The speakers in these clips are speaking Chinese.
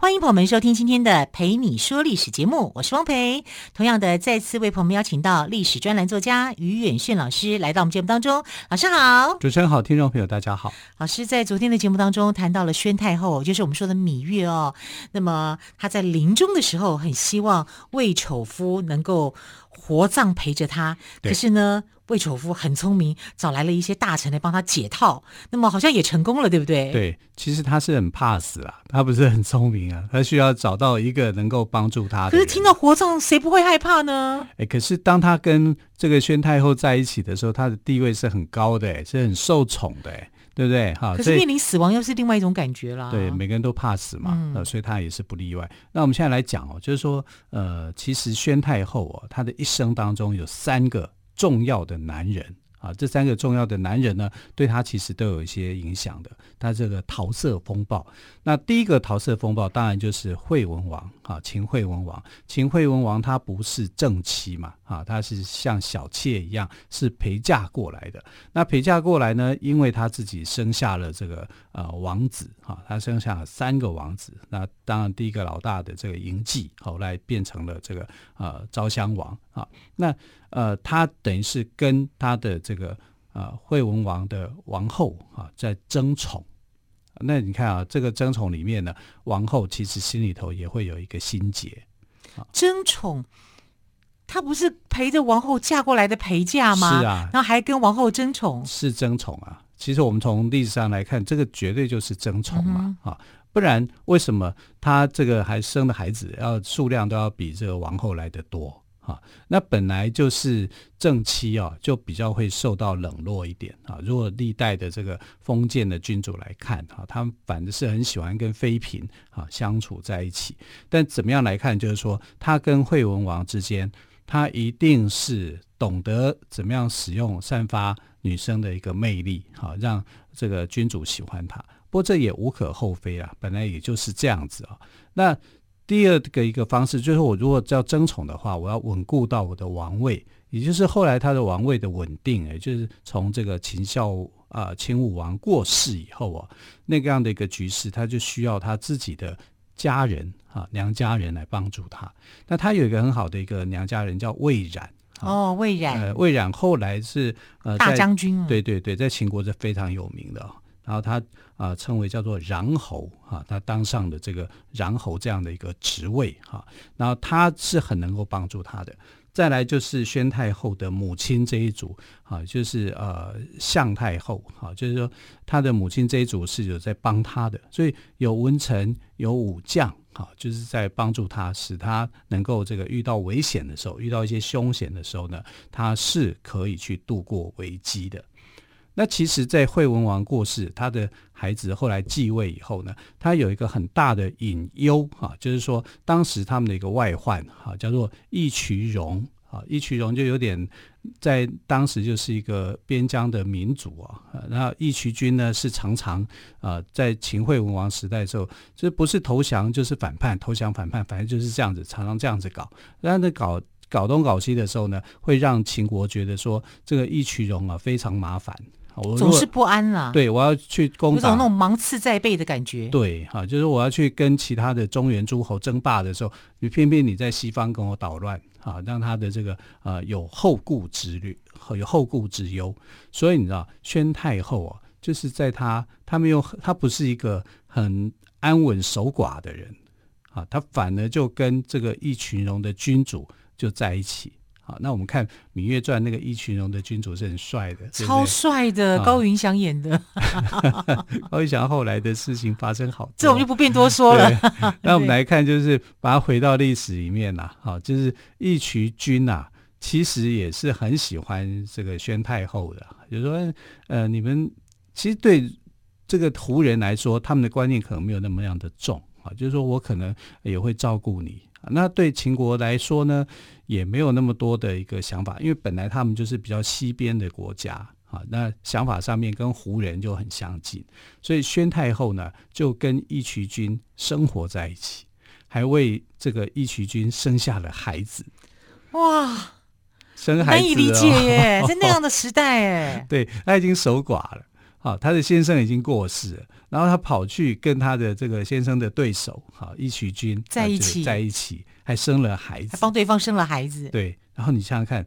欢迎朋友们收听今天的《陪你说历史》节目，我是汪培。同样的，再次为朋友们邀请到历史专栏作家于远炫老师来到我们节目当中。老师好，主持人好，听众朋友大家好。老师在昨天的节目当中谈到了宣太后，就是我们说的芈月哦。那么她在临终的时候，很希望魏丑夫能够活葬陪着他，可是呢。魏丑夫很聪明，找来了一些大臣来帮他解套，那么好像也成功了，对不对？对，其实他是很怕死啊，他不是很聪明啊，他需要找到一个能够帮助他的。可是听到活葬，谁不会害怕呢？哎，可是当他跟这个宣太后在一起的时候，他的地位是很高的，哎，是很受宠的，哎，对不对？哈，可是面临死亡又是另外一种感觉啦。对，每个人都怕死嘛，嗯，所以他也是不例外。那我们现在来讲哦，就是说，呃，其实宣太后哦，她的一生当中有三个重要的男人。啊，这三个重要的男人呢，对他其实都有一些影响的。他这个桃色风暴，那第一个桃色风暴当然就是惠文王啊，秦惠文王。秦惠文王他不是正妻嘛，啊，他是像小妾一样，是陪嫁过来的。那陪嫁过来呢，因为他自己生下了这个呃王子，啊，他生下了三个王子。那当然第一个老大的这个嬴稷，后来变成了这个呃昭襄王啊。那呃，他等于是跟他的这个啊惠文王的王后啊在争宠。那你看啊，这个争宠里面呢，王后其实心里头也会有一个心结。争宠，她不是陪着王后嫁过来的陪嫁吗？是啊，然后还跟王后争宠，是争宠啊。其实我们从历史上来看，这个绝对就是争宠嘛，啊、嗯，不然为什么她这个还生的孩子要数量都要比这个王后来得多？啊，那本来就是正妻啊，就比较会受到冷落一点啊。如果历代的这个封建的君主来看啊，他们反正是很喜欢跟妃嫔啊相处在一起。但怎么样来看，就是说他跟惠文王之间，他一定是懂得怎么样使用散发女生的一个魅力，好让这个君主喜欢他。不过这也无可厚非啊，本来也就是这样子啊。那。第二个一个方式就是，我如果要争宠的话，我要稳固到我的王位，也就是后来他的王位的稳定，也就是从这个秦孝啊秦武王过世以后啊，那个样的一个局势，他就需要他自己的家人啊娘家人来帮助他。那他有一个很好的一个娘家人叫魏冉哦，魏冉，呃，魏冉后来是呃大将军，对对对，在秦国是非常有名的。然后他啊、称为叫做穰侯啊，他当上的这个穰侯这样的一个职位哈、啊，然后他是很能够帮助他的。再来就是宣太后的母亲这一组啊，就是呃向太后啊，就是说他的母亲这一组是有在帮他的，所以有文臣有武将啊，就是在帮助他，使他能够这个遇到危险的时候，遇到一些凶险的时候呢，他是可以去度过危机的。那其实，在惠文王过世，他的孩子后来继位以后呢，他有一个很大的隐忧哈，就是说，当时他们的一个外患哈，叫做义渠荣啊，义渠荣就有点在当时就是一个边疆的民族啊，然后义渠君呢是常常啊，在秦惠文王时代的时候，就不是投降就是反叛，投降反叛，反正就是这样子，常常这样子搞，然后呢搞搞东搞西的时候呢，会让秦国觉得说这个义渠荣啊非常麻烦。我总是不安啦！对，我要去攻打，有种那种芒刺在背的感觉。对，哈，就是我要去跟其他的中原诸侯争霸的时候，你偏偏你在西方跟我捣乱，啊，让他的这个呃有后顾之虑有后顾之忧。所以你知道，宣太后啊，就是在他他没有他不是一个很安稳守寡的人啊，他反而就跟这个义群荣的君主就在一起。好，那我们看《芈月传》，那个义渠荣的君主是很帅的，超帅的，高云翔演的。高云翔后来的事情发生好多，这我们就不便多说了。那我们来看，就是把它回到历史里面呐，好，就是义渠君呐，其实也是很喜欢这个宣太后的。就是说，呃，你们其实对这个胡人来说，他们的观念可能没有那么样的重。啊，就是说我可能也会照顾你那对秦国来说呢，也没有那么多的一个想法，因为本来他们就是比较西边的国家啊，那想法上面跟胡人就很相近，所以宣太后呢就跟义渠君生活在一起，还为这个义渠君生下了孩子。哇，生孩子、哦、难以理解耶，在那样的时代哎，对，他已经守寡了。好，他的先生已经过世了，然后他跑去跟他的这个先生的对手，好，义渠君在一起，在一起，还生了孩子，还帮对方生了孩子。对，然后你想想看，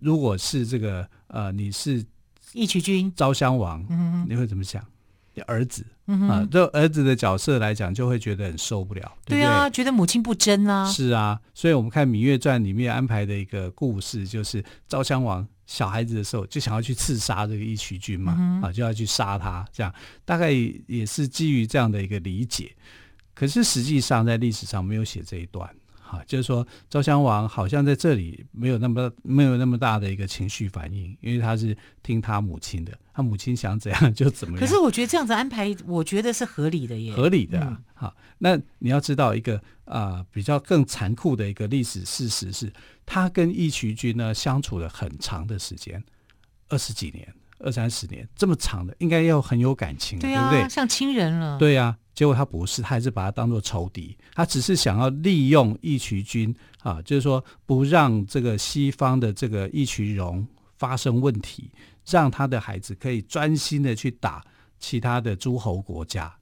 如果是这个呃，你是义渠君昭襄王，嗯，你会怎么想？儿子，嗯啊，这儿子的角色来讲，就会觉得很受不了，对，对啊，觉得母亲不贞啊。是啊，所以我们看《芈月传》里面安排的一个故事，就是昭襄王小孩子的时候，就想要去刺杀这个义渠君嘛，嗯、啊，就要去杀他，这样大概也是基于这样的一个理解。可是实际上在历史上没有写这一段。啊，就是说昭襄王好像在这里没有那么没有那么大的一个情绪反应，因为他是听他母亲的，他母亲想怎样 就怎么样。可是我觉得这样子安排，我觉得是合理的耶，合理的、啊。好、嗯，那你要知道一个啊、呃、比较更残酷的一个历史事实是，他跟义渠君呢相处了很长的时间，二十几年、二三十年这么长的，应该要很有感情，对，啊、对不对？像亲人了。对呀、啊。结果他不是，他还是把他当做仇敌。他只是想要利用义渠君啊，就是说不让这个西方的这个义渠荣发生问题，让他的孩子可以专心的去打其他的诸侯国家。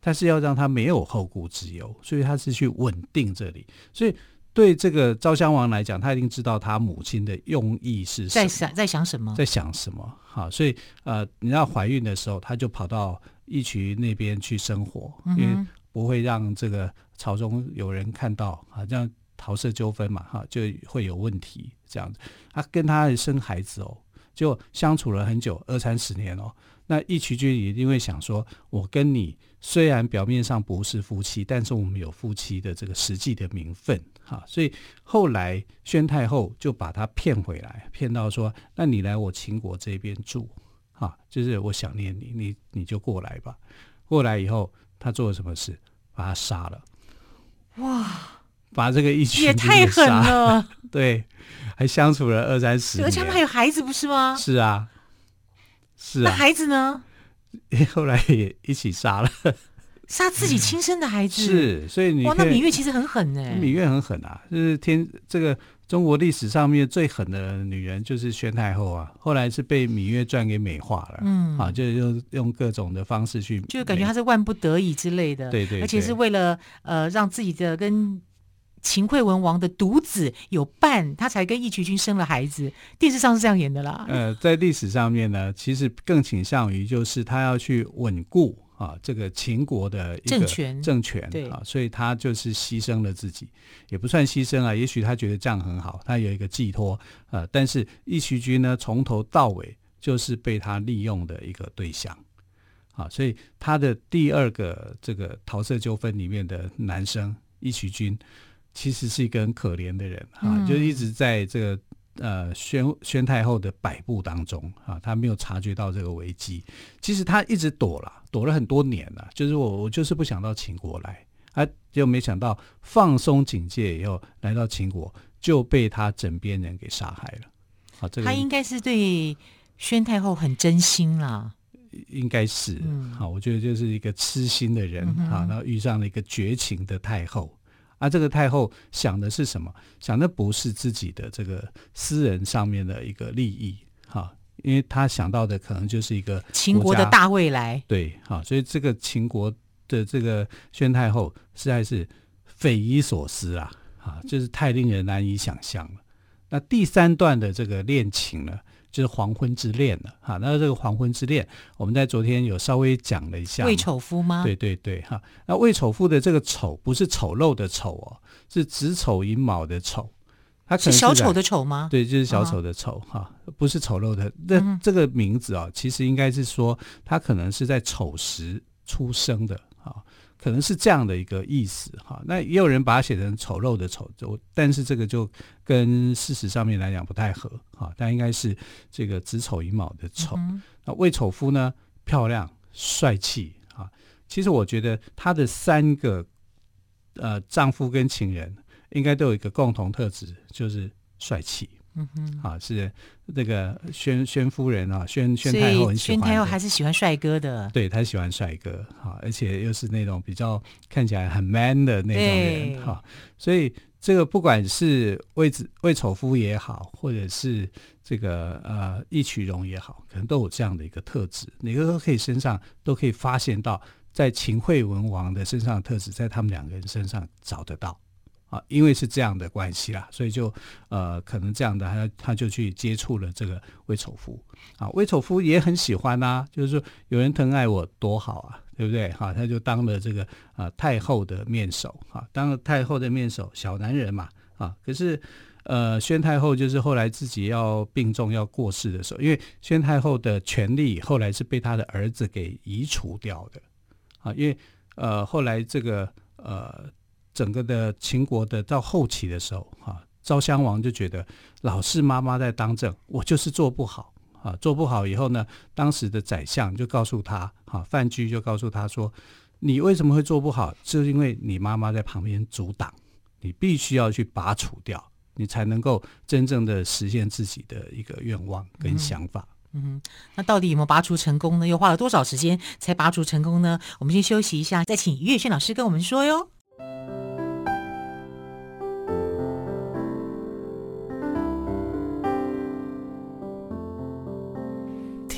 但是要让他没有后顾之忧，所以他是去稳定这里。所以对这个昭襄王来讲，他一定知道他母亲的用意是什么，在想在想什么，在想什么。好，所以呃，你知道怀孕的时候，他就跑到。义渠那边去生活，因为不会让这个朝中有人看到好像桃色纠纷嘛，哈，就会有问题。这样子，他跟他生孩子哦，就相处了很久，二三十年哦。那义渠君也一定会想说，我跟你虽然表面上不是夫妻，但是我们有夫妻的这个实际的名分，哈。所以后来宣太后就把他骗回来，骗到说，那你来我秦国这边住。啊，就是我想念你，你你就过来吧。过来以后，他做了什么事？把他杀了。哇！把这个一群也太狠了。对，还相处了二三十年。而且他们还有孩子，不是吗？是啊，是啊。那孩子呢？后来也一起杀了。杀自己亲生的孩子。是，所以你哇，那芈月其实很狠呢。芈月很狠啊，就是天这个。中国历史上面最狠的女人就是宣太后啊，后来是被《芈月传》给美化了，嗯，啊，就是用用各种的方式去，就感觉她是万不得已之类的，对，对对，而且是为了呃让自己的跟秦惠文王的独子有伴，她才跟义渠君生了孩子。电视上是这样演的啦。呃，在历史上面呢，其实更倾向于就是她要去稳固。啊，这个秦国的一个政权，啊，所以他就是牺牲了自己，也不算牺牲啊。也许他觉得这样很好，他有一个寄托啊。但是义渠君呢，从头到尾就是被他利用的一个对象啊。所以他的第二个这个桃色纠纷里面的男生义渠君，其实是一个很可怜的人啊，嗯、就一直在这个。呃，宣宣太后的摆布当中啊，他没有察觉到这个危机。其实他一直躲了，躲了很多年了。就是我，我就是不想到秦国来，啊，就没想到放松警戒以后，来到秦国就被他枕边人给杀害了。啊，这个他应该是对宣太后很真心啦，应该是。嗯，好，我觉得就是一个痴心的人啊，然后遇上了一个绝情的太后。啊，这个太后想的是什么？想的不是自己的这个私人上面的一个利益，哈，因为他想到的可能就是一个秦国的大未来。对，哈，所以这个秦国的这个宣太后实在是匪夷所思啊，啊，就是太令人难以想象了。那第三段的这个恋情呢？就是黄昏之恋了哈，那这个黄昏之恋，我们在昨天有稍微讲了一下。魏丑夫吗？对对对哈，那魏丑夫的这个丑不是丑陋的丑哦，是子丑寅卯的丑，他是，是小丑的丑吗？对，就是小丑的丑哈，不是丑陋的。那这个名字啊，其实应该是说他可能是在丑时出生的。可能是这样的一个意思哈，那也有人把它写成丑陋的丑，就但是这个就跟事实上面来讲不太合哈，但应该是这个子丑寅卯的丑。嗯、那魏丑夫呢，漂亮帅气啊，其实我觉得他的三个呃丈夫跟情人应该都有一个共同特质，就是帅气。嗯哼，啊，是那个宣宣夫人啊，宣宣太后很喜欢，宣太后还是喜欢帅哥的，对，她喜欢帅哥，哈，而且又是那种比较看起来很 man 的那种人，哈，所以这个不管是魏子魏丑夫也好，或者是这个呃义渠荣也好，可能都有这样的一个特质，哪个都可以身上都可以发现到，在秦惠文王的身上的特质，在他们两个人身上找得到。啊，因为是这样的关系啦，所以就呃，可能这样的他他就去接触了这个魏丑夫啊，魏丑夫也很喜欢呐、就是说有人疼爱我多好啊，对不对？哈、他就当了这个啊太后的面首啊，当了太后的面首，小男人嘛啊，可是呃，宣太后就是后来自己要病重要过世的时候，因为宣太后的权力后来是被他的儿子给移除掉的啊，因为呃后来这个呃。整个的秦国的到后期的时候，哈，昭襄王就觉得老是妈妈在当政，我就是做不好啊，做不好以后呢，当时的宰相就告诉他，哈，范雎就告诉他说，你为什么会做不好？就是因为你妈妈在旁边阻挡，你必须要去拔除掉，你才能够真正的实现自己的一个愿望跟想法。嗯哼，那到底有没有拔除成功呢？又花了多少时间才拔除成功呢？我们先休息一下，再请岳轩老师跟我们说哟。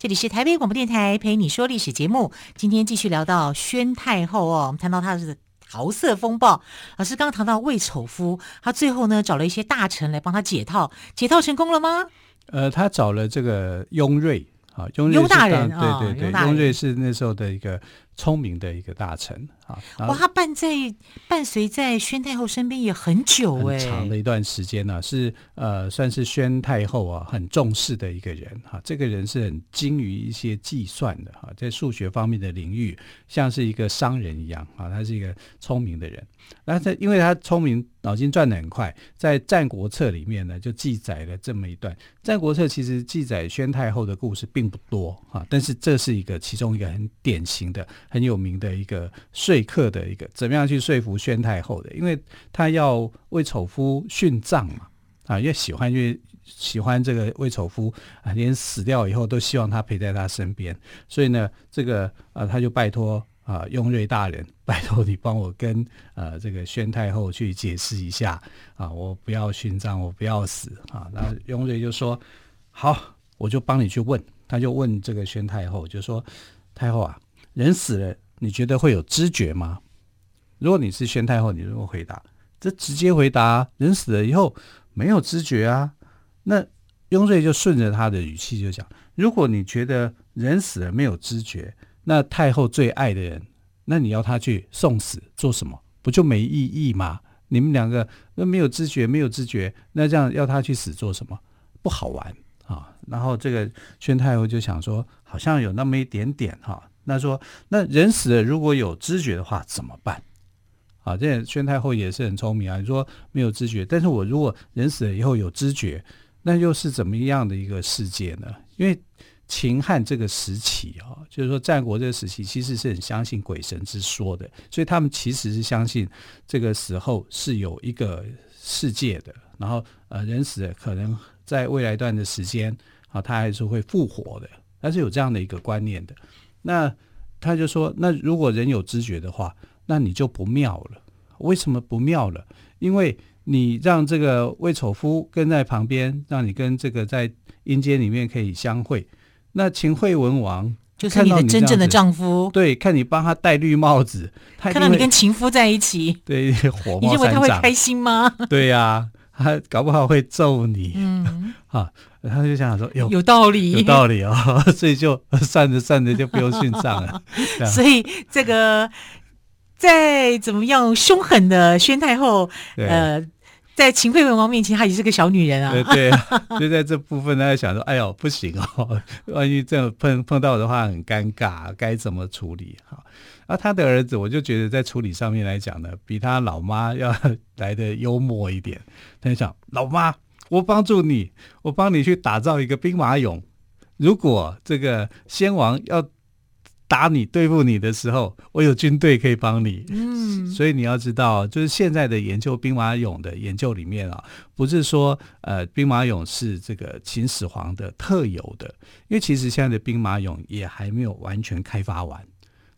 这里是台北广播电台陪你说历史节目，今天继续聊到宣太后哦，我们谈到她是桃色风暴。老师刚刚谈到魏丑夫，他最后呢找了一些大臣来帮他解套，解套成功了吗？呃，他找了这个雍瑞啊，雍雍大人，对对对，雍瑞是那时候的一个。聪明的一个大臣啊，哇，他伴在伴随在宣太后身边也很久哎，长的一段时间呢、啊，是呃，算是宣太后啊很重视的一个人哈、啊。这个人是很精于一些计算的哈、啊，在数学方面的领域，像是一个商人一样啊，他是一个聪明的人。那他因为他聪明，脑筋转得很快，在《战国策》里面呢，就记载了这么一段。《战国策》其实记载宣太后的故事并不多啊，但是这是一个其中一个很典型的。很有名的一个说客的一个，怎么样去说服宣太后的？因为他要魏丑夫殉葬嘛，啊，越喜欢越喜欢这个魏丑夫啊，连死掉以后都希望他陪在他身边。所以呢，这个啊，他就拜托啊，雍瑞大人，拜托你帮我跟呃这个宣太后去解释一下啊，我不要殉葬，我不要死啊。那雍瑞就说好，我就帮你去问。他就问这个宣太后，就说太后啊。人死了，你觉得会有知觉吗？如果你是宣太后，你如果回答，这直接回答，人死了以后没有知觉啊。那雍瑞就顺着他的语气就讲：如果你觉得人死了没有知觉，那太后最爱的人，那你要他去送死做什么？不就没意义吗？你们两个那没有知觉，没有知觉，那这样要他去死做什么？不好玩啊。然后这个宣太后就想说，好像有那么一点点哈。那说，那人死了如果有知觉的话怎么办？啊，这宣太后也是很聪明啊。你说没有知觉，但是我如果人死了以后有知觉，那又是怎么样的一个世界呢？因为秦汉这个时期啊，就是说战国这个时期，其实是很相信鬼神之说的，所以他们其实是相信这个死后是有一个世界的，然后呃，人死了可能在未来一段的时间啊，他还是会复活的，他是有这样的一个观念的。那他就说：“那如果人有知觉的话，那你就不妙了。为什么不妙了？因为你让这个魏丑夫跟在旁边，让你跟这个在阴间里面可以相会。那秦惠文王就是你的真正的丈夫，对，看你帮他戴绿帽子，他看到你跟情夫在一起，对，火冒三丈，你认为他会开心吗？对呀、啊，他搞不好会揍你。嗯，啊，他就想想说，有有道理，有道理哦，所以就算着算着就不用殉葬了。所以这个再怎么样凶狠的宣太后，呃。在秦惠文王面前，她也是个小女人啊。对对，就在这部分，她在想说：“哎呦，不行哦，万一这样碰碰到的话，很尴尬，该怎么处理？”哈，啊，他的儿子，我就觉得在处理上面来讲呢，比他老妈要来得幽默一点。他就想：“老妈，我帮助你，我帮你去打造一个兵马俑。如果这个先王要……”打你对付你的时候，我有军队可以帮你。嗯，所以你要知道，就是现在的研究兵马俑的研究里面啊，不是说呃兵马俑是这个秦始皇的特有的，因为其实现在的兵马俑也还没有完全开发完。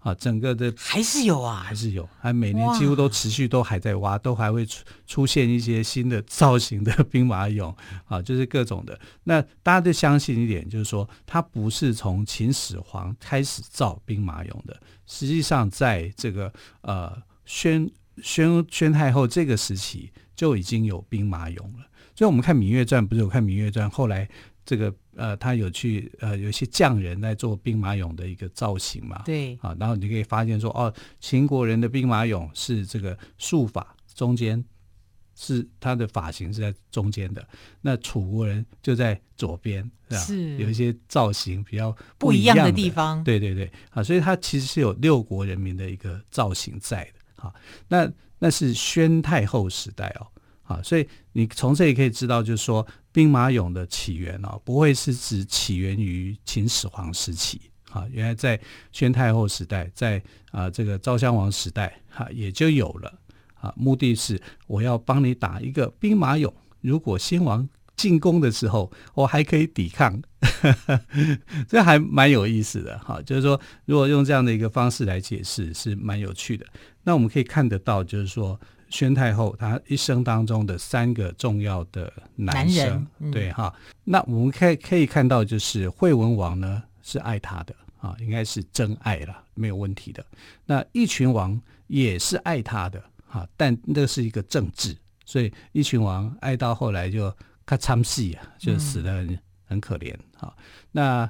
啊，整个的还是有啊，还是有，还每年几乎都持续都还在挖，都还会出出现一些新的造型的兵马俑 啊，就是各种的。那大家都相信一点，就是说它不是从秦始皇开始造兵马俑的，实际上在这个呃宣宣宣太后这个时期就已经有兵马俑了。所以我们看《芈月传》，不是有看《芈月传》，后来。这个呃，他有去呃，有一些匠人在做兵马俑的一个造型嘛？对啊，然后你可以发现说，哦，秦国人的兵马俑是这个束发中间是他的发型是在中间的，那楚国人就在左边，是吧？是有一些造型比较不一样的，地方。对对对，啊，所以他其实是有六国人民的一个造型在的。啊，那那是宣太后时代哦。啊，所以你从这里可以知道，就是说兵马俑的起源哦，不会是指起源于秦始皇时期啊，原来在宣太后时代，在啊这个昭襄王时代哈也就有了啊，目的是我要帮你打一个兵马俑，如果先王进攻的时候，我还可以抵抗，这还蛮有意思的哈。就是说，如果用这样的一个方式来解释，是蛮有趣的。那我们可以看得到，就是说。宣太后她一生当中的三个重要的男生，男人嗯、对哈，那我们可以可以看到，就是惠文王呢是爱她的啊，应该是真爱了，没有问题的。那一群王也是爱她的哈，但那是一个政治，所以一群王爱到后来就咔嚓戏啊，就死的很、嗯、很可怜哈。那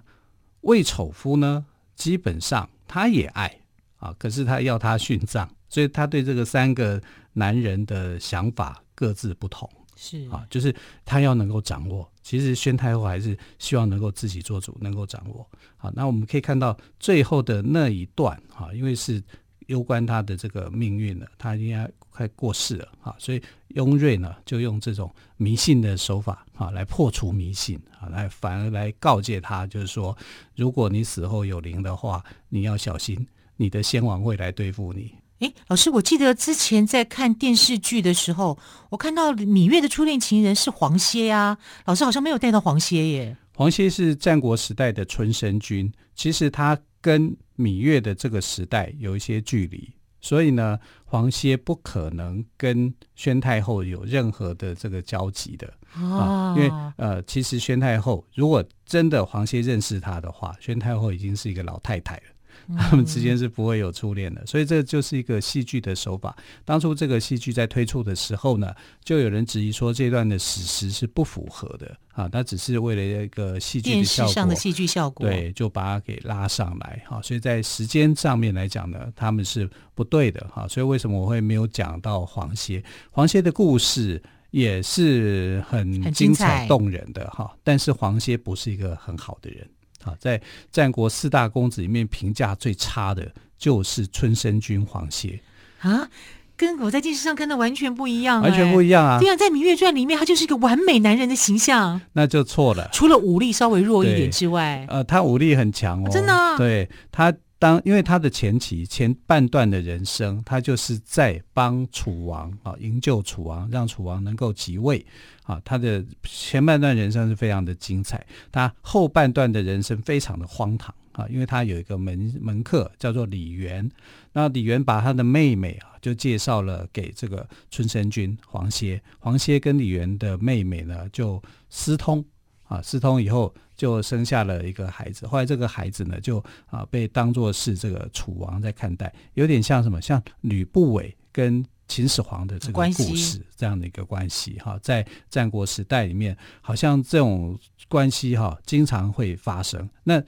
魏丑夫呢，基本上他也爱啊，可是他要他殉葬。所以他对这个三个男人的想法各自不同，是啊，就是他要能够掌握。其实宣太后还是希望能够自己做主，能够掌握。好，那我们可以看到最后的那一段哈，因为是攸关他的这个命运了，他应该快过世了哈，所以雍瑞呢就用这种迷信的手法啊来破除迷信啊，来反而来告诫他，就是说，如果你死后有灵的话，你要小心，你的先王会来对付你。哎，老师，我记得之前在看电视剧的时候，我看到芈月的初恋情人是黄歇呀。老师好像没有带到黄歇耶。黄歇是战国时代的春申君，其实他跟芈月的这个时代有一些距离，所以呢，黄歇不可能跟宣太后有任何的这个交集的啊。因为呃，其实宣太后如果真的黄歇认识他的话，宣太后已经是一个老太太了。他们之间是不会有初恋的，所以这就是一个戏剧的手法。当初这个戏剧在推出的时候呢，就有人质疑说这段的史实是不符合的啊，那只是为了一个戏剧的效果，戏剧效果，对，就把它给拉上来哈。所以在时间上面来讲呢，他们是不对的哈。所以为什么我会没有讲到黄歇？黄歇的故事也是很精彩动人的哈，但是黄歇不是一个很好的人。啊，在战国四大公子里面，评价最差的就是春申君黄歇啊，跟我在电视上看的完全不一样，完全不一样啊！对啊在《芈月传》里面，他就是一个完美男人的形象，那就错了。除了武力稍微弱一点之外，呃，他武力很强哦，真的啊。对他。当因为他的前期前半段的人生，他就是在帮楚王啊营救楚王，让楚王能够即位啊。他的前半段人生是非常的精彩，他后半段的人生非常的荒唐啊，因为他有一个门门客叫做李元，那李元把他的妹妹啊就介绍了给这个春申君黄歇，黄歇跟李元的妹妹呢就私通。啊，私通以后就生下了一个孩子。后来这个孩子呢，就啊被当作是这个楚王在看待，有点像什么？像吕不韦跟秦始皇的这个故事这样的一个关系哈，在战国时代里面，好像这种关系哈经常会发生。那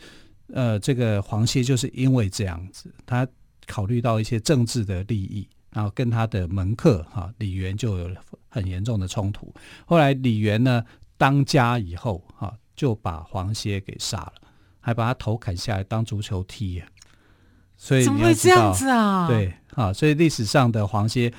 呃，这个黄歇就是因为这样子，他考虑到一些政治的利益，然后跟他的门客哈李元就有了很严重的冲突。后来李元呢当家以后哈，就把黄歇给杀了，还把他头砍下来当足球踢。所以怎么会这样子啊？对啊，所以历史上的黄歇。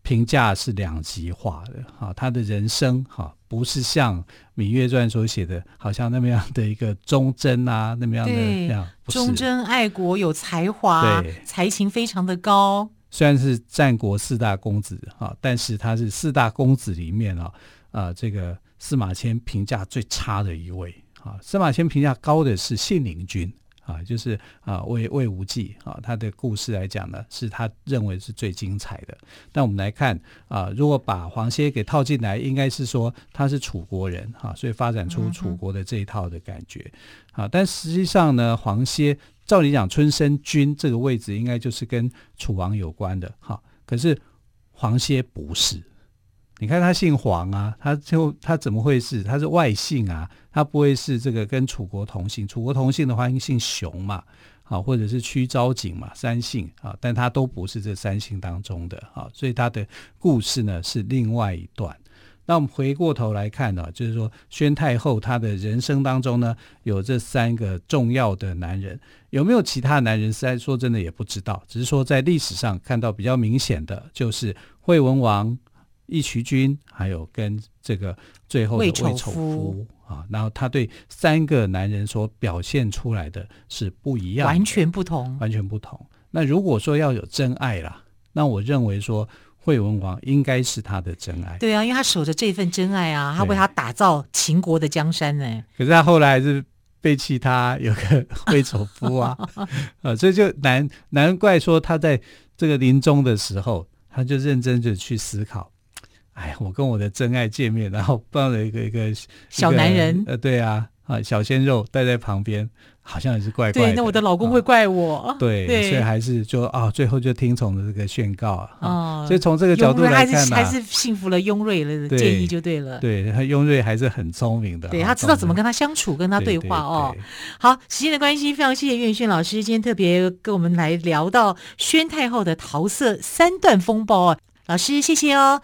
评价是两极化的哈，他的人生哈不是像《芈月传》所写的，好像那么样的一个忠贞啊，那么样的那样忠贞爱国，有才华，对，才情非常的高。虽然是战国四大公子哈，但是他是四大公子里面啊啊这个司马迁评价最差的一位啊，司马迁评价高的是信陵君。啊，就是啊，魏魏无忌啊，他的故事来讲呢，是他认为是最精彩的。但我们来看啊，如果把黄歇给套进来，应该是说他是楚国人哈、啊，所以发展出楚国的这一套的感觉啊。但实际上呢，黄歇照理讲，春申君这个位置应该就是跟楚王有关的哈、啊，可是黄歇不是。你看他姓黄啊，他就他怎么会是？他是外姓啊，他不会是这个跟楚国同姓。楚国同姓的话，应该姓熊嘛，啊，或者是屈昭景嘛，三姓啊，但他都不是这三姓当中的啊，所以他的故事呢是另外一段。那我们回过头来看呢，就是说宣太后她的人生当中呢，有这三个重要的男人，有没有其他男人？实在说真的也不知道，只是说在历史上看到比较明显的就是惠文王。义渠君，还有跟这个最后的魏丑夫啊，然后他对三个男人所表现出来的是不一样，完全不同，完全不同。那如果说要有真爱啦，那我认为说惠文王应该是他的真爱。对啊，因为他守着这份真爱啊，他为他打造秦国的江山呢。可是他后来还是背弃他，有个 魏丑夫啊，啊，所以就难难怪说他在这个临终的时候，他就认真的去思考。哎，我跟我的真爱见面，然后抱了一个一个小男人，呃，对啊，啊，小鲜肉带在旁边，好像也是怪怪的。对，那我的老公会怪我。啊、对，对，所以还是就啊、哦，最后就听从了这个宣告啊。哦，所以从这个角度来看呢，还是幸福了雍瑞的建议就对了。对，他雍瑞还是很聪明的，对他知道怎么跟他相处，跟他对话对对对哦。好，时间的关系，非常谢谢岳轩老师今天特别跟我们来聊到宣太后的桃色三段风暴哦。老师谢谢哦。